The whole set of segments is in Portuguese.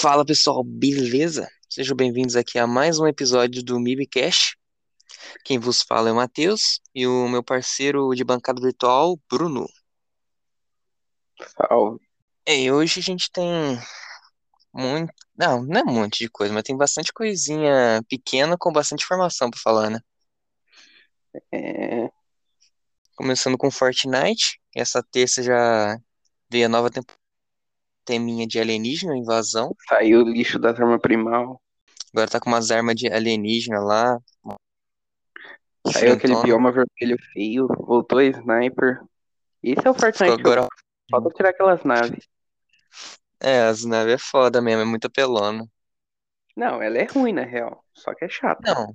Fala pessoal, beleza? Sejam bem-vindos aqui a mais um episódio do MIBcast. Quem vos fala é o Matheus e o meu parceiro de bancada virtual, Bruno. Salve. E hoje a gente tem muito. Não, não é um monte de coisa, mas tem bastante coisinha pequena com bastante informação pra falar, né? É, Começando com Fortnite. Essa terça já veio a nova temporada teminha de alienígena, invasão. saiu o lixo das armas primal. Agora tá com umas armas de alienígena lá. Saiu aquele bioma vermelho feio. Voltou a sniper. Esse é o Fortnite agora. Falta tirar aquelas naves. É, as naves é foda mesmo, é muito apelona. Não, ela é ruim na real. Só que é chata. Não,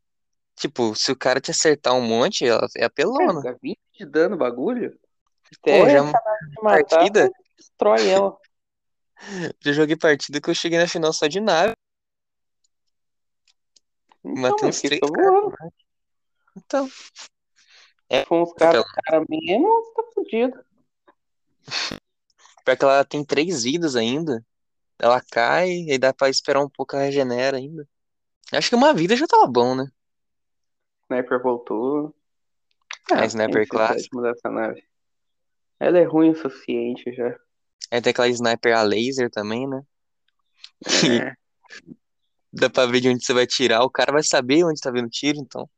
tipo, se o cara te acertar um monte, ela é apelona. dá 20 de dano bagulho. Pô, Até já matar, partida, destrói ela. já joguei partida que eu cheguei na final só de nave, Então, matei uns três caras. voando. Então, Se for uns caras apelona. cara mesmo, tá fudido. Pior que ela tem três vidas ainda. Ela cai, e dá pra esperar um pouco, ela regenera ainda. Acho que uma vida já tava bom, né? Sniper voltou. Ah, tem sniper nave. Ela é ruim o suficiente já. Aí tem aquela sniper a laser também, né? É. dá pra ver de onde você vai tirar. O cara vai saber onde tá vindo o tiro, então.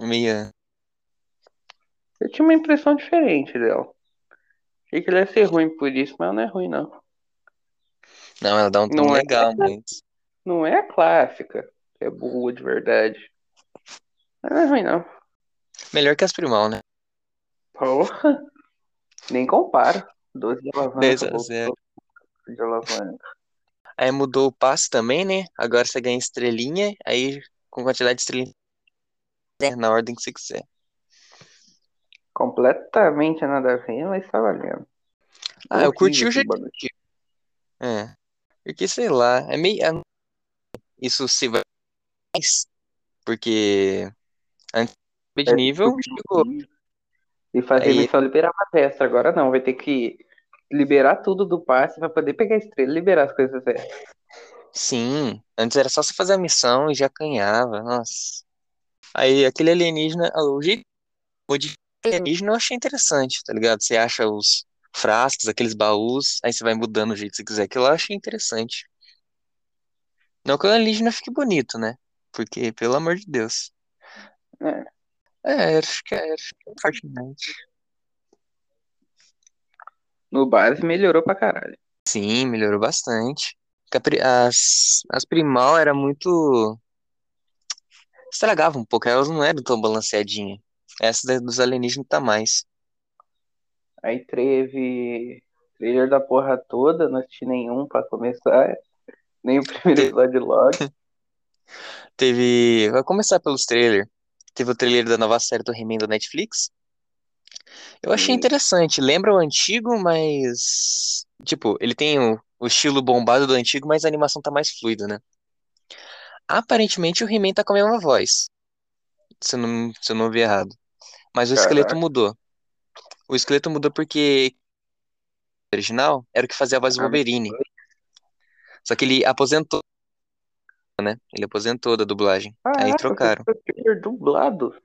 Meia. Eu tinha uma impressão diferente dela. Achei que ele ia ser ruim por isso, mas não é ruim, não. Não, ela dá um tom Não é, legal, mas. não é a clássica, que é boa de verdade. Mas não é ruim, não. Melhor que as primal, né? Porra, nem compara. 12 de 10 alavanca, a 0. voltou de alavanca. Aí mudou o passe também, né? Agora você ganha estrelinha, aí com quantidade de estrelinha né, na ordem que você quiser. Completamente nada a ver, mas tá valendo. Ah, eu curti Horrível o jeito. É. Porque, sei lá, é meio. é- Isso se vai mais. Porque antes de É nível chegou. E fazer Aí, missão liberar uma extra. Agora não, vai ter que liberar tudo do passe pra poder pegar a estrela e liberar as coisas extras. sim. Antes era só você fazer a missão e já ganhava. Nossa. Aí aquele alienígena. ah, O de alienígena eu achei interessante, tá ligado? Você acha os frascos, aqueles baús, aí você vai mudando o jeito que você quiser. Aquilo eu achei interessante. Não que o alienígena fique bonito, né? Porque, pelo amor de Deus. É. É, acho que é, acho que é Fortnite. No base melhorou pra caralho. Sim, melhorou bastante. As, as primal era muito. Estragava um pouco, elas não eram tão balanceadinhas. Essa dos alienígenas tá mais. Aí teve trailer da porra toda, não assisti nenhum pra começar. Nem o primeiro Te- episódio logo. Teve. Vai começar pelos trailers. Teve o trailer da nova série do He-Man da Netflix. Eu achei E interessante. Lembra o antigo, mas. Tipo, ele tem o, o estilo bombado do antigo, mas a animação tá mais fluida, né? Aparentemente o He-Man tá com a mesma voz. Se eu não, se eu não vi errado. Mas o esqueleto caraca, mudou. O esqueleto mudou porque o original era o que fazia a voz do a Wolverine. Só que ele aposentou, né? Ele aposentou da dublagem. Aí Caraca, você trocaram. foi trailer dublado.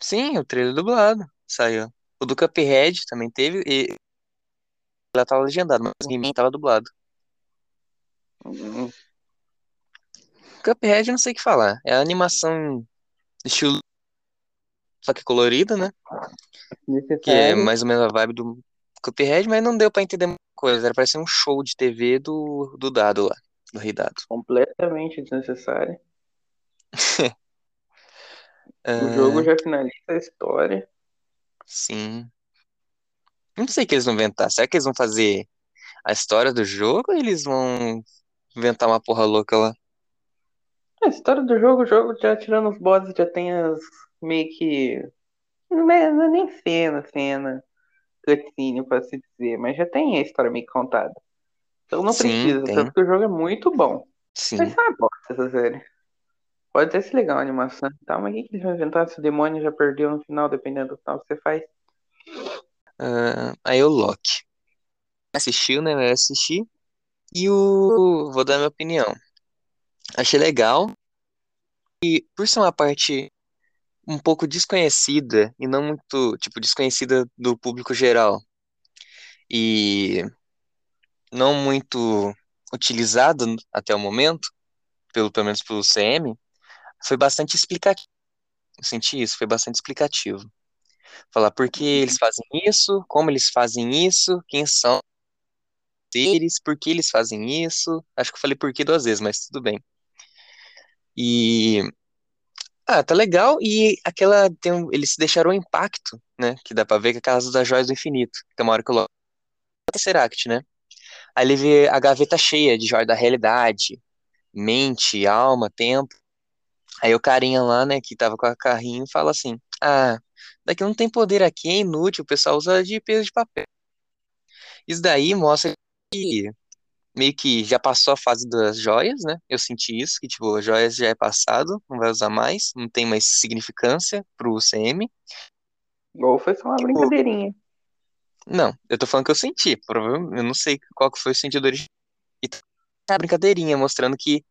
Sim, o trailer dublado saiu. O do Cuphead também teve e ela tava legendado, mas o tava dublado. Hum, Cuphead eu não sei o que falar. É a animação estilo só que colorida, né? Que é Necessário. mais ou menos a vibe do Cuphead, mas não deu pra entender muita coisa. Era parecer um show de TV do, do Dado lá, do Rei Dado. Completamente desnecessário. O jogo já finaliza a história. Sim. Não sei o que eles vão inventar. Será que eles vão fazer a história do jogo ou eles vão inventar uma porra louca lá? A história do jogo, o jogo já tirando os bosses, já tem as meio que. Não é, não é nem cena, cena, cutscene, pra se dizer, mas já tem a história meio que contada. Então não Sim, precisa, tem. tanto que o jogo é muito bom. Mas Sim. é uma bosta essa série. Pode até ser legal a animação e tal, mas o que, eles vão inventar se o demônio já perdeu no final, dependendo do final que você faz? Ah, aí o Loki. Assistiu, né? Vai assistir. E o. Vou dar minha opinião. Achei legal. E por ser uma parte um pouco desconhecida e não muito, tipo, desconhecida do público geral e não muito utilizada até o momento, pelo, pelo menos pelo CM, foi bastante explicativo. Eu senti isso, foi bastante explicativo. Falar por que eles fazem isso, como eles fazem isso, quem são eles, por que eles fazem isso. Acho que eu falei por que duas vezes, mas tudo bem. E ah, tá legal. E aquela tem um, eles deixaram o impacto, né? Que dá pra ver que é a Casa das Joias do Infinito. Tem uma hora que eu logo Tesseract, né? Aí ele vê a gaveta cheia de joias da realidade, mente, alma, tempo. Aí o carinha lá, né, que tava com a carrinho, fala assim: Ah, daqui não tem poder aqui, é inútil, o pessoal usa de peso de papel. Isso daí mostra que meio que já passou a fase das joias, né? Eu senti isso, que tipo, as joias já é passado, não vai usar mais, não tem mais significância pro CM. Ou foi só uma Tipo, brincadeirinha. não, eu tô falando que eu senti, provavelmente, eu não sei qual que foi o sentido original. E tá a brincadeirinha mostrando que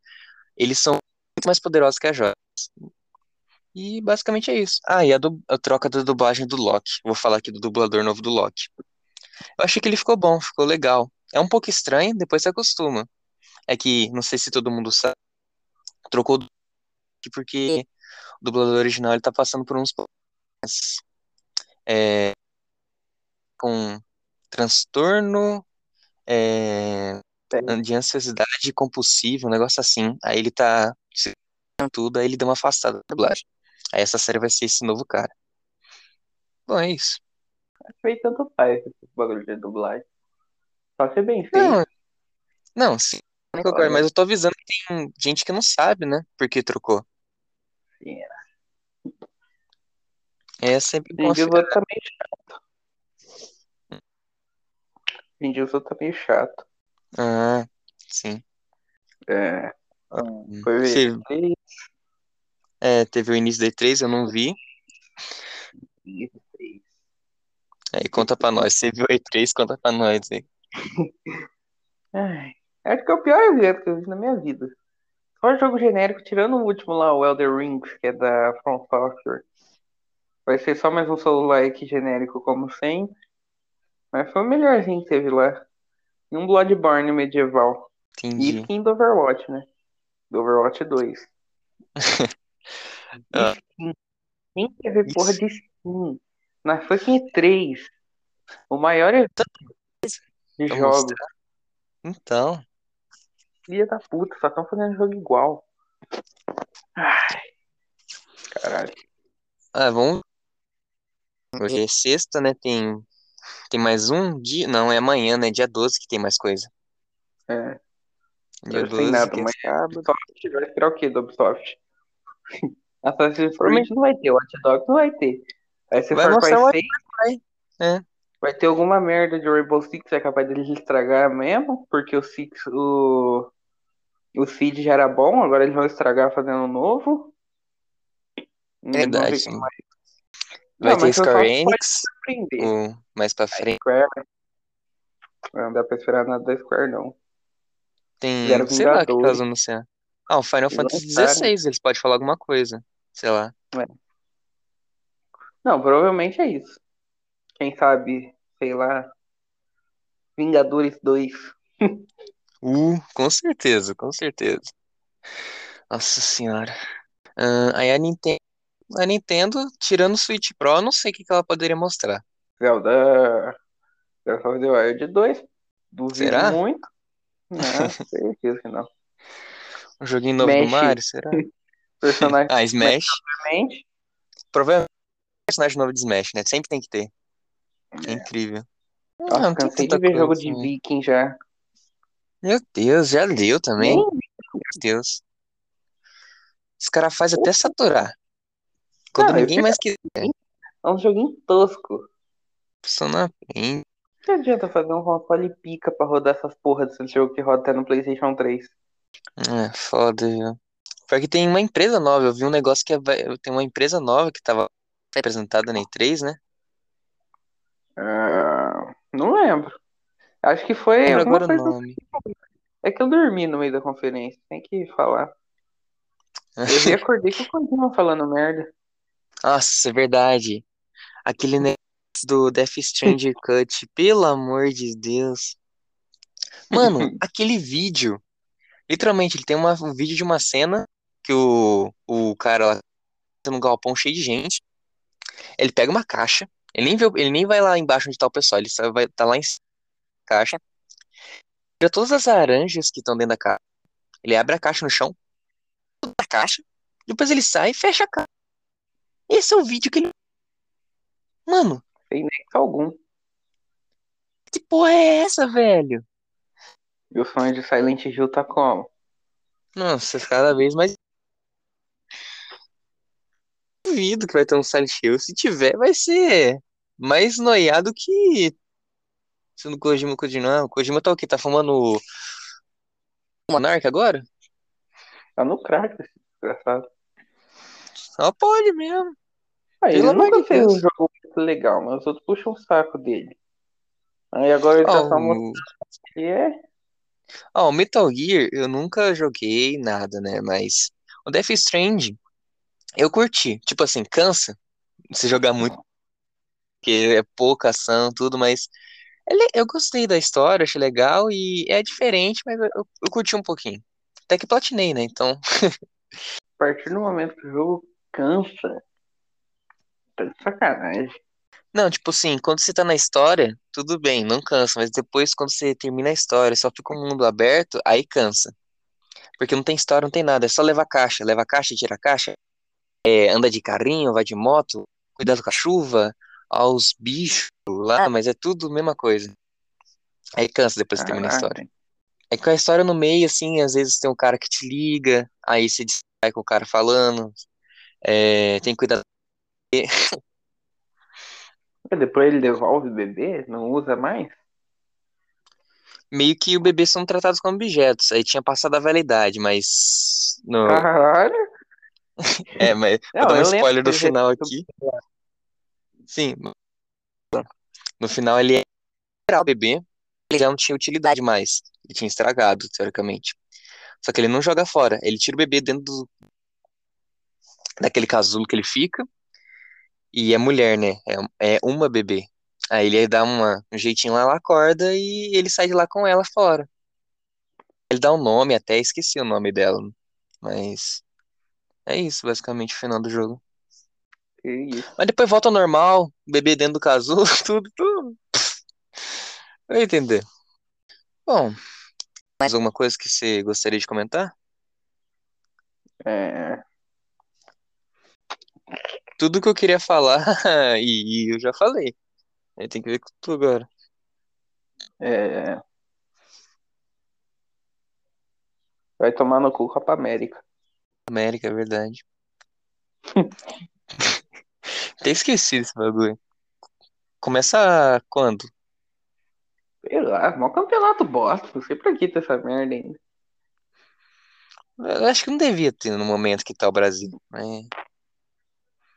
eles são muito mais poderosos que as joias. E basicamente é isso. Ah, e a, a troca da dublagem do Loki. Vou falar aqui do dublador novo do Loki. Eu achei que ele ficou bom, ficou legal. É um pouco estranho, depois você acostuma. É que, não sei se todo mundo sabe, trocou porque o dublador original ele tá passando por uns problemas é, com transtorno é. De ansiosidade compulsiva, um negócio assim. Aí ele tá tudo, aí ele deu uma afastada da dublagem. Aí essa série vai ser esse novo cara. Bom, é isso. Foi tanto faz esse bagulho de dublagem. Só ser bem feito. Não, não, sim, mas eu tô avisando que tem gente que não sabe, né? Por que trocou. Sim, É sempre bom afinar. tá meio chato. Diesel tá meio chato. Ah, sim. É, Hum, foi ver Você, três, é, teve o início da E3, eu não vi. três. Aí conta pra nós. Você viu a E3, conta pra nós aí. Ai, acho que é o pior evento que eu vi na minha vida. Só jogo genérico, tirando o último lá, o Elder Rings, que é da From Software. Vai ser só mais um Soul Like genérico, como sempre. Mas foi o melhorzinho que teve lá. E um Bloodborne medieval. E Entendi. skin do Overwatch, né? Do Overwatch 2. Ah. Skin. Quem quer ver porra de skin? Na fucking 3. O maior evento de Pra jogos. Então, Filha da puta, só estão fazendo jogo igual. Ai. Caralho. ah, vamos. Hoje é sexta, né? Tem, tem mais um dia. Não, é amanhã, né? Dia 12 que tem mais coisa. É, Dia hoje tem 12 nada, que é sábado. Ubisoft vai esperar o quê do Ubisoft? Assassin's Creed provavelmente não vai ter, Watch Dogs não vai ter. Vai ser Vai Far Cry mostrar o 6, É. vai ter alguma merda de Rainbow Six, é capaz deles estragar mesmo, porque o Six, o, o Seed já era bom, agora eles vão estragar fazendo um novo. Verdade. o que sim. mais. Vai Não, ter Square Enix o, mais pra frente. Square, não dá pra esperar nada da Square, não. Tem, sei lá o que elas vão anunciar. Ah, o Final Eles Fantasy. XVI, eles podem falar alguma coisa. Sei lá. Não, provavelmente é isso. Quem sabe, sei lá, Vingadores 2. Uh, com certeza, com certeza. Nossa senhora. Ah, aí a Nintendo, a Nintendo, tirando o Switch Pro, eu não sei o que que ela poderia mostrar. Zelda Breath of the Wild 2. Duvido Será? muito. Não, certeza que não. Um joguinho novo do. Mario, será? Personagem, Ah, Smash. obviamente. Provavelmente personagem novo de Smash, né? Sempre tem que ter. É incrível. Ah, Nossa, não tem cansei de ver coisa. jogo de. Viking já. Meu Deus, já deu também. Meu Deus. Os caras fazem até saturar. Quando Não, eu ninguém mais quer. é um joguinho tosco. A pessoa não aprende. Não adianta fazer um console pica pra rodar essas porras desse jogo que roda até no PlayStation 3. É, foda, viu? Pior que tem uma empresa nova. Eu vi um negócio que é, tem uma empresa nova que tava representada na E3, né? Ah, não lembro. Acho que foi lembro agora o nome. É que eu dormi no meio da conferência, tem que falar. Eu acordei com o Kojima falando merda. Nossa, é verdade. Aquele negócio do Death Stranger Cut, pelo amor de Deus. Mano, aquele vídeo. Literalmente, ele tem uma, um vídeo de uma cena que o, o cara lá tá num galpão cheio de gente. Ele pega uma caixa. Ele nem, vê, ele nem vai lá embaixo onde tá o pessoal. Ele só vai tá lá em cima da caixa. Tira todas as laranjas que estão dentro da caixa. Ele abre a caixa no chão. A caixa. Depois ele sai e fecha a caixa. Esse é o vídeo que ele. Mano, Sem nexo algum. que porra é essa, velho? E o sonho de Silent Hill tá como? Nossa, cada vez mais. Duvido que vai ter um Silent Hill. Se tiver, vai ser mais noiado que. Se no Kojima continuar. O Kojima tá o quê? Tá fumando. o Monark agora? Tá no crack desgraçado. Só pode mesmo. Ah, ele nunca de fez um jogo muito legal, mas os outros puxam o saco dele. Aí agora ele tá Ó, só o... mostrando que é. ó, o Metal Gear eu nunca joguei nada, né? Mas o Death Stranding eu curti. Tipo assim, cansa se jogar muito, porque é pouca ação, tudo, mas ele- eu gostei da história, achei legal e é diferente, mas eu, eu, eu curti um pouquinho. Até que platinei, né? Então, A partir do momento que o jogo cansa, tá de sacanagem. não, tipo assim, quando você tá na história, tudo bem, não cansa, mas depois quando você termina a história, só fica um mundo aberto, aí cansa. Porque não tem história, não tem nada, é só levar caixa, leva caixa, tira caixa, é, anda de carrinho, vai de moto, cuidado com a chuva, aos bichos lá, mas é tudo a mesma coisa. Aí cansa depois que termina a história. Caraca. É que a história no meio, assim, às vezes tem um cara que te liga, aí você distrai com o cara falando, é, tem que cuidar. E depois ele devolve o bebê? Não usa mais? Meio que o bebê são tratados como objetos, aí tinha passado a validade, mas. No, Caralho! é, mas vou Não, dar um spoiler do final aqui. Sim, no final ele era o bebê, ele já não tinha utilidade mais, ele tinha estragado, teoricamente. Só que ele não joga fora, ele tira o bebê dentro do, daquele casulo que ele fica, e é mulher, né? É, é uma bebê. Aí ele dá uma, um jeitinho lá, ela acorda e ele sai de lá com ela fora. Ele dá um nome, até esqueci o nome dela. Mas é isso, basicamente, o final do jogo. Mas depois volta ao normal, bebê dentro do casulo, tudo, tudo. Vai entender. Bom, mais alguma coisa que você gostaria de comentar? É, Tudo que eu queria falar, e, e eu já falei. Aí tem que ver com tu agora. é... Vai tomar no cu Copa América. América, é verdade. Até esqueci desse bagulho. Começa quando? Sei lá, mó campeonato bosta. Não sei pra que tá essa merda ainda. Eu acho que não devia ter no momento que tá o Brasil. mas-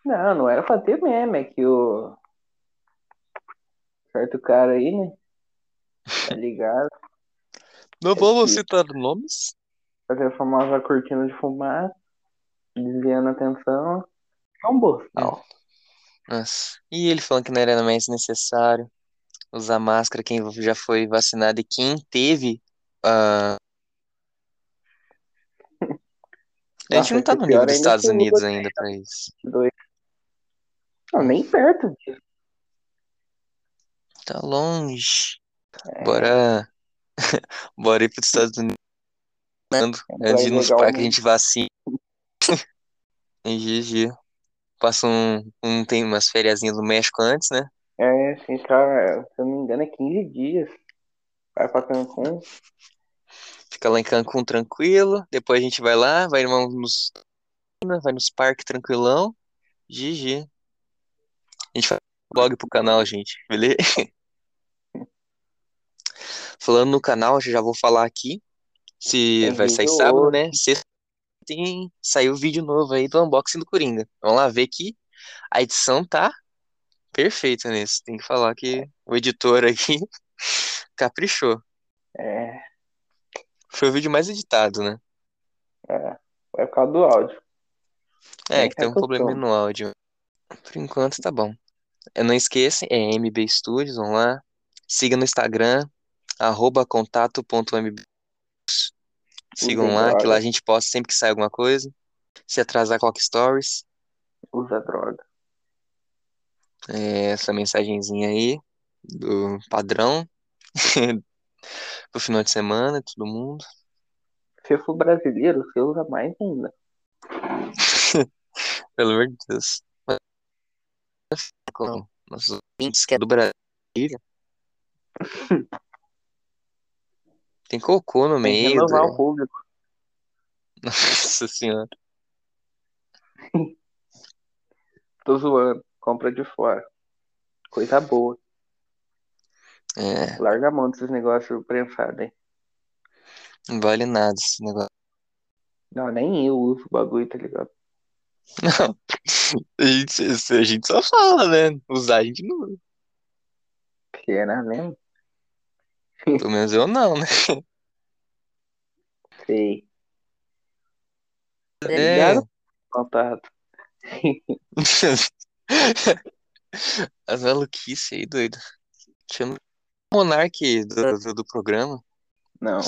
Não, não era pra ter mesmo. É que o. Certo cara aí, né? Tá ligado? Não É vamos que- citar nomes. Fazer a famosa cortina de fumaça. Desviando a atenção. É um bostal. Nossa. E ele falando que não era mais necessário usar máscara quem já foi vacinado e quem teve. ah, A gente Nossa, não tá no nível dos Estados Unidos ainda pra isso. Dois. Não, nem perto disso. Tá longe. É, Bora. Bora ir pros Estados Unidos. Antes de ir nos parques a né? gente vacina. Em GG. Passa um, um. Tem umas fériasinhas no México antes, né? É, fica, se eu não me engano, é 15 dias. Vai pra Cancún. Fica lá em Cancún tranquilo. Depois a gente vai lá, vai nos, vai nos parques tranquilão. GG. A gente faz blog pro canal, gente. Beleza? Falando no canal, já vou falar aqui. Se Tem vai sair sábado, hoje. né? Sexta tem saiu vídeo novo aí do unboxing do Coringa. Vamos lá ver que a edição tá perfeita nisso. Tem que falar que o editor aqui caprichou. É, Foi o vídeo mais editado, né? É, vai por causa do áudio. É, Nem que tem um problema no áudio. Por enquanto tá bom. Eu não esqueça, é MB Studios, vamos lá. Siga no Instagram, arroba contato.mb. Sigam Usem lá, que droga. lá a gente posta sempre que sai alguma coisa. Se atrasar, coloca stories. Usa droga. É, essa mensagenzinha aí do padrão pro final de semana, todo mundo. Se for brasileiro, você usa mais ainda. Pelo amor de Deus. Com nossos ouvintes que é do Brasil. Tem cocô no Tem que meio. renovar da- o público. Nossa senhora. Tô zoando. Compra de fora. Coisa boa. É, Larga a mão desses negócios prensados aí. não vale nada esse negócio. Não, nem eu uso o bagulho, tá ligado? Não. A gente, a gente só fala, né? Usar a gente não. Será mesmo? Pelo menos eu não, né? Sei. Tá É. ligado? Contato. As maluquices aí, doido. Chama o Monark do, do, do programa. Não.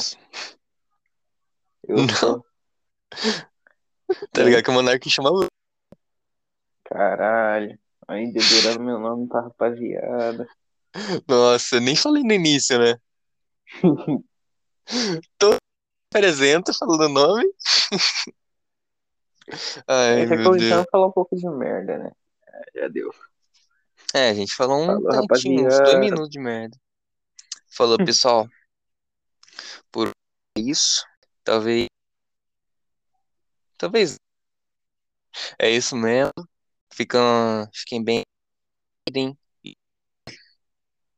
Eu Não. sou. Tá ligado que o Monark chama o. Caralho. Aí dedurando meu nome pra rapaziada. Nossa, nem falei no início, né? Tô apresenta falando o nome. Ai, Esse é meu Deus. então falar um pouco de merda, né? É, Já deu. É, a gente falou um Falou, tantinho, uns dois minutos de merda. Falou, pessoal. Por isso, talvez. Talvez. É isso mesmo. Ficam, fiquem bem.